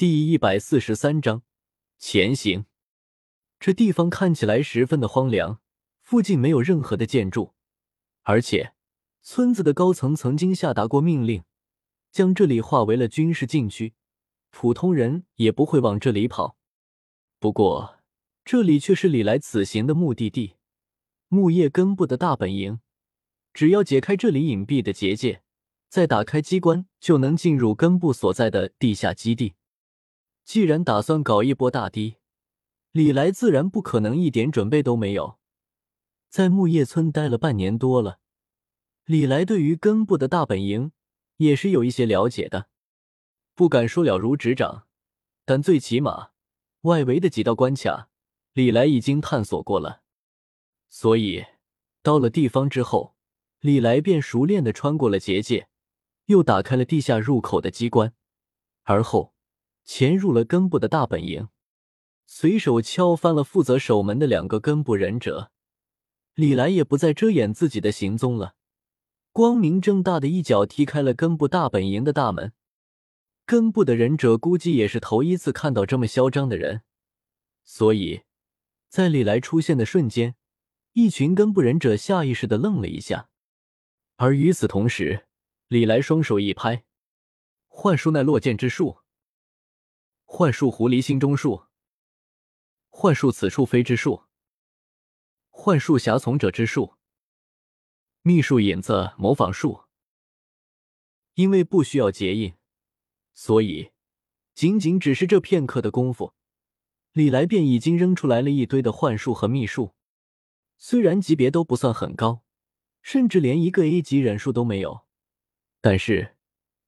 第一百四十三章前行。这地方看起来十分的荒凉，附近没有任何的建筑，而且村子的高层曾经下达过命令，将这里划为了军事禁区，普通人也不会往这里跑。不过，这里却是李来此行的目的地——木叶根部的大本营。只要解开这里隐蔽的结界，再打开机关，就能进入根部所在的地下基地。既然打算搞一波大堤，李来自然不可能一点准备都没有。在木叶村待了半年多了，李来对于根部的大本营也是有一些了解的，不敢说了如指掌，但最起码外围的几道关卡，李来已经探索过了。所以到了地方之后，李来便熟练的穿过了结界，又打开了地下入口的机关，而后。潜入了根部的大本营，随手敲翻了负责守门的两个根部忍者。李来也不再遮掩自己的行踪了，光明正大的一脚踢开了根部大本营的大门。根部的忍者估计也是头一次看到这么嚣张的人，所以，在李来出现的瞬间，一群根部忍者下意识的愣了一下。而与此同时，李来双手一拍，幻术奈落剑之术。幻术狐狸心中术，幻术此处非之术，幻术侠从者之术，秘术引子模仿术。因为不需要结印，所以仅仅只是这片刻的功夫，李来便已经扔出来了一堆的幻术和秘术。虽然级别都不算很高，甚至连一个 A 级忍术都没有，但是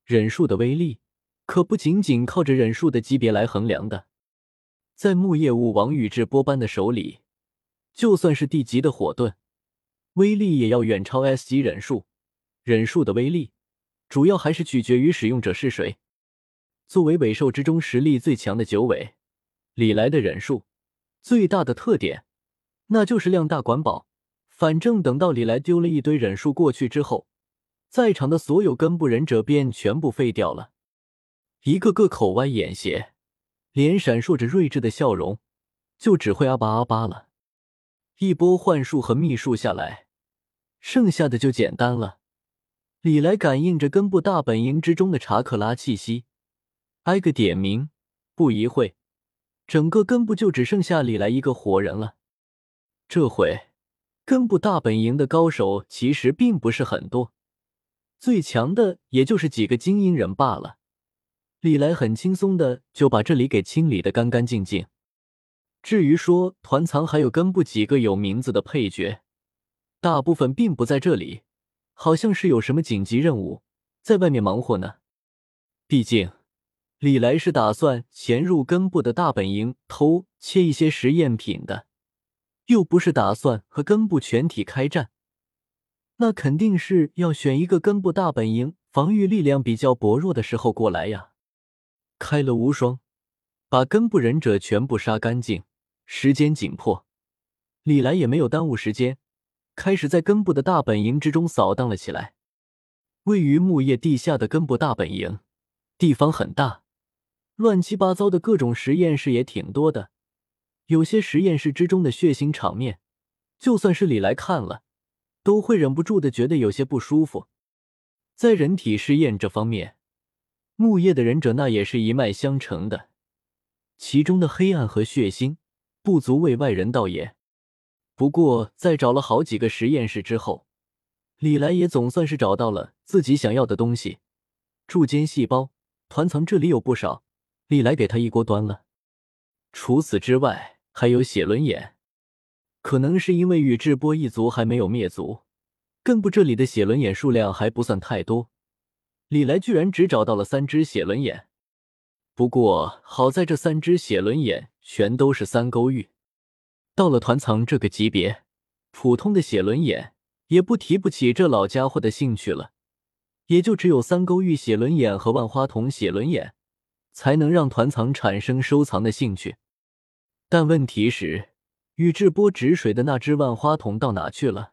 忍术的威力。可不仅仅靠着忍术的级别来衡量的，在木叶武王宇智波斑的手里，就算是地级的火盾，威力也要远超 S 级忍术。忍术的威力，主要还是取决于使用者是谁。作为尾兽之中实力最强的九尾，李来的忍术最大的特点，那就是量大管饱。反正等到李来丢了一堆忍术过去之后，在场的所有根部忍者便全部废掉了。一个个口歪眼斜，脸闪烁着睿智的笑容，就只会阿巴阿巴了。一波幻术和秘术下来，剩下的就简单了。李来感应着根部大本营之中的查克拉气息，挨个点名。不一会，整个根部就只剩下李来一个活人了。这回根部大本营的高手其实并不是很多，最强的也就是几个精英人罢了。李来很轻松的就把这里给清理的干干净净。至于说团藏还有根部几个有名字的配角，大部分并不在这里，好像是有什么紧急任务在外面忙活呢。毕竟李来是打算潜入根部的大本营偷切一些实验品的，又不是打算和根部全体开战，那肯定是要选一个根部大本营防御力量比较薄弱的时候过来呀。开了无双，把根部忍者全部杀干净。时间紧迫，李来也没有耽误时间，开始在根部的大本营之中扫荡了起来。位于木叶地下的根部大本营，地方很大，乱七八糟的各种实验室也挺多的。有些实验室之中的血腥场面，就算是李来看了，都会忍不住的觉得有些不舒服。在人体试验这方面。木叶的忍者那也是一脉相承的，其中的黑暗和血腥不足为外人道也。不过，在找了好几个实验室之后，李来也总算是找到了自己想要的东西——柱间细胞。团藏这里有不少，李来给他一锅端了。除此之外，还有血轮眼。可能是因为宇智波一族还没有灭族，根部这里的血轮眼数量还不算太多。李来居然只找到了三只血轮眼，不过好在这三只血轮眼全都是三勾玉。到了团藏这个级别，普通的血轮眼也不提不起这老家伙的兴趣了。也就只有三勾玉血轮眼和万花筒血轮眼，才能让团藏产生收藏的兴趣。但问题是，宇智波止水的那只万花筒到哪去了？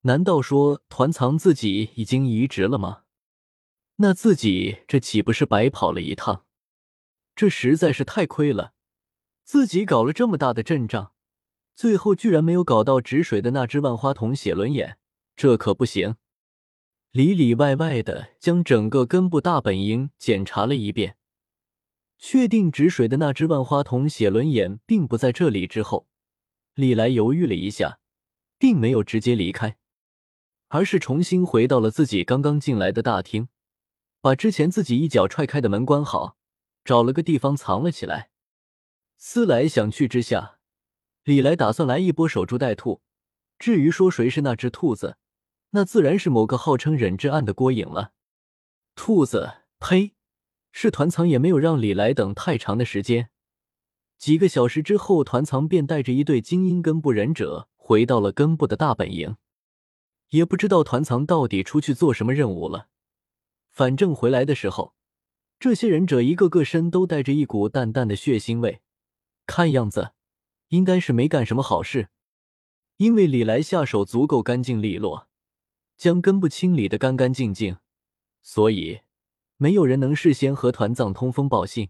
难道说团藏自己已经移植了吗？那自己这岂不是白跑了一趟？这实在是太亏了，自己搞了这么大的阵仗，最后居然没有搞到止水的那只万花筒写轮眼，这可不行。里里外外的将整个根部大本营检查了一遍，确定止水的那只万花筒写轮眼并不在这里之后，李来犹豫了一下，并没有直接离开，而是重新回到了自己刚刚进来的大厅，把之前自己一脚踹开的门关好，找了个地方藏了起来。思来想去之下，李来打算来一波守株待兔。至于说谁是那只兔子？那自然是某个号称忍之案的郭影了。兔子，呸！是团藏也没有让李来等太长的时间。几个小时之后，团藏便带着一队精英根部忍者回到了根部的大本营。也不知道团藏到底出去做什么任务了。反正回来的时候，这些忍者一个个身都带着一股淡淡的血腥味，看样子应该是没干什么好事。因为李来下手足够干净利落。将根部清理的干干净净，所以没有人能事先和团藏通风报信，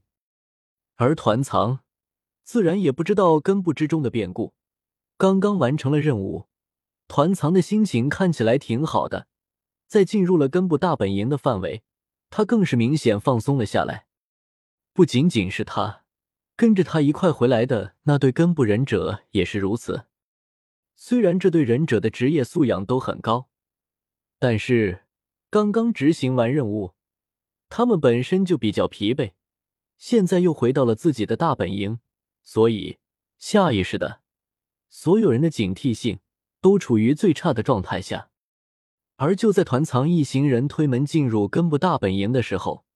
而团藏自然也不知道根部之中的变故。刚刚完成了任务，团藏的心情看起来挺好的。在进入了根部大本营的范围，他更是明显放松了下来。不仅仅是他，跟着他一块回来的那对根部忍者也是如此。虽然这对忍者的职业素养都很高。但是，刚刚执行完任务，他们本身就比较疲惫，现在又回到了自己的大本营，所以下意识的，所有人的警惕性都处于最差的状态下。而就在团藏一行人推门进入根部大本营的时候，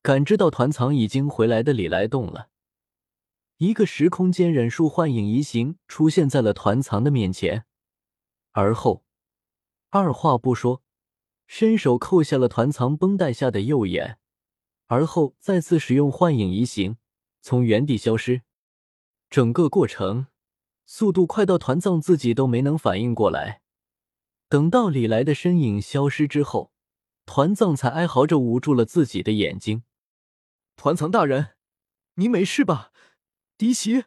感知到团藏已经回来的李来动了，一个时空间忍术幻影移形出现在了团藏的面前，而后。二话不说，伸手扣下了团藏绷带下的右眼，而后再次使用幻影移形，从原地消失。整个过程速度快到团藏自己都没能反应过来。等到李来的身影消失之后，团藏才哀嚎着捂住了自己的眼睛：“团藏大人，您没事吧？敌袭，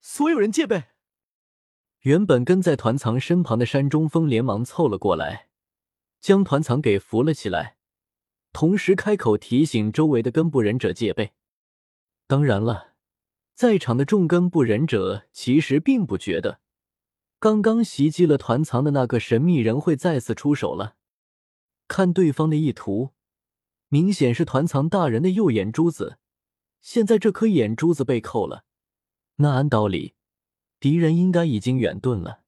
所有人戒备。”原本跟在团藏身旁的山中风连忙凑了过来，将团藏给扶了起来，同时开口提醒周围的根部忍者戒备。当然了，在场的众根部忍者其实并不觉得刚刚袭击了团藏的那个神秘人会再次出手了。看对方的意图，明显是团藏大人的右眼珠子，现在这颗眼珠子被扣了，那按道理。敌人应该已经远遁了。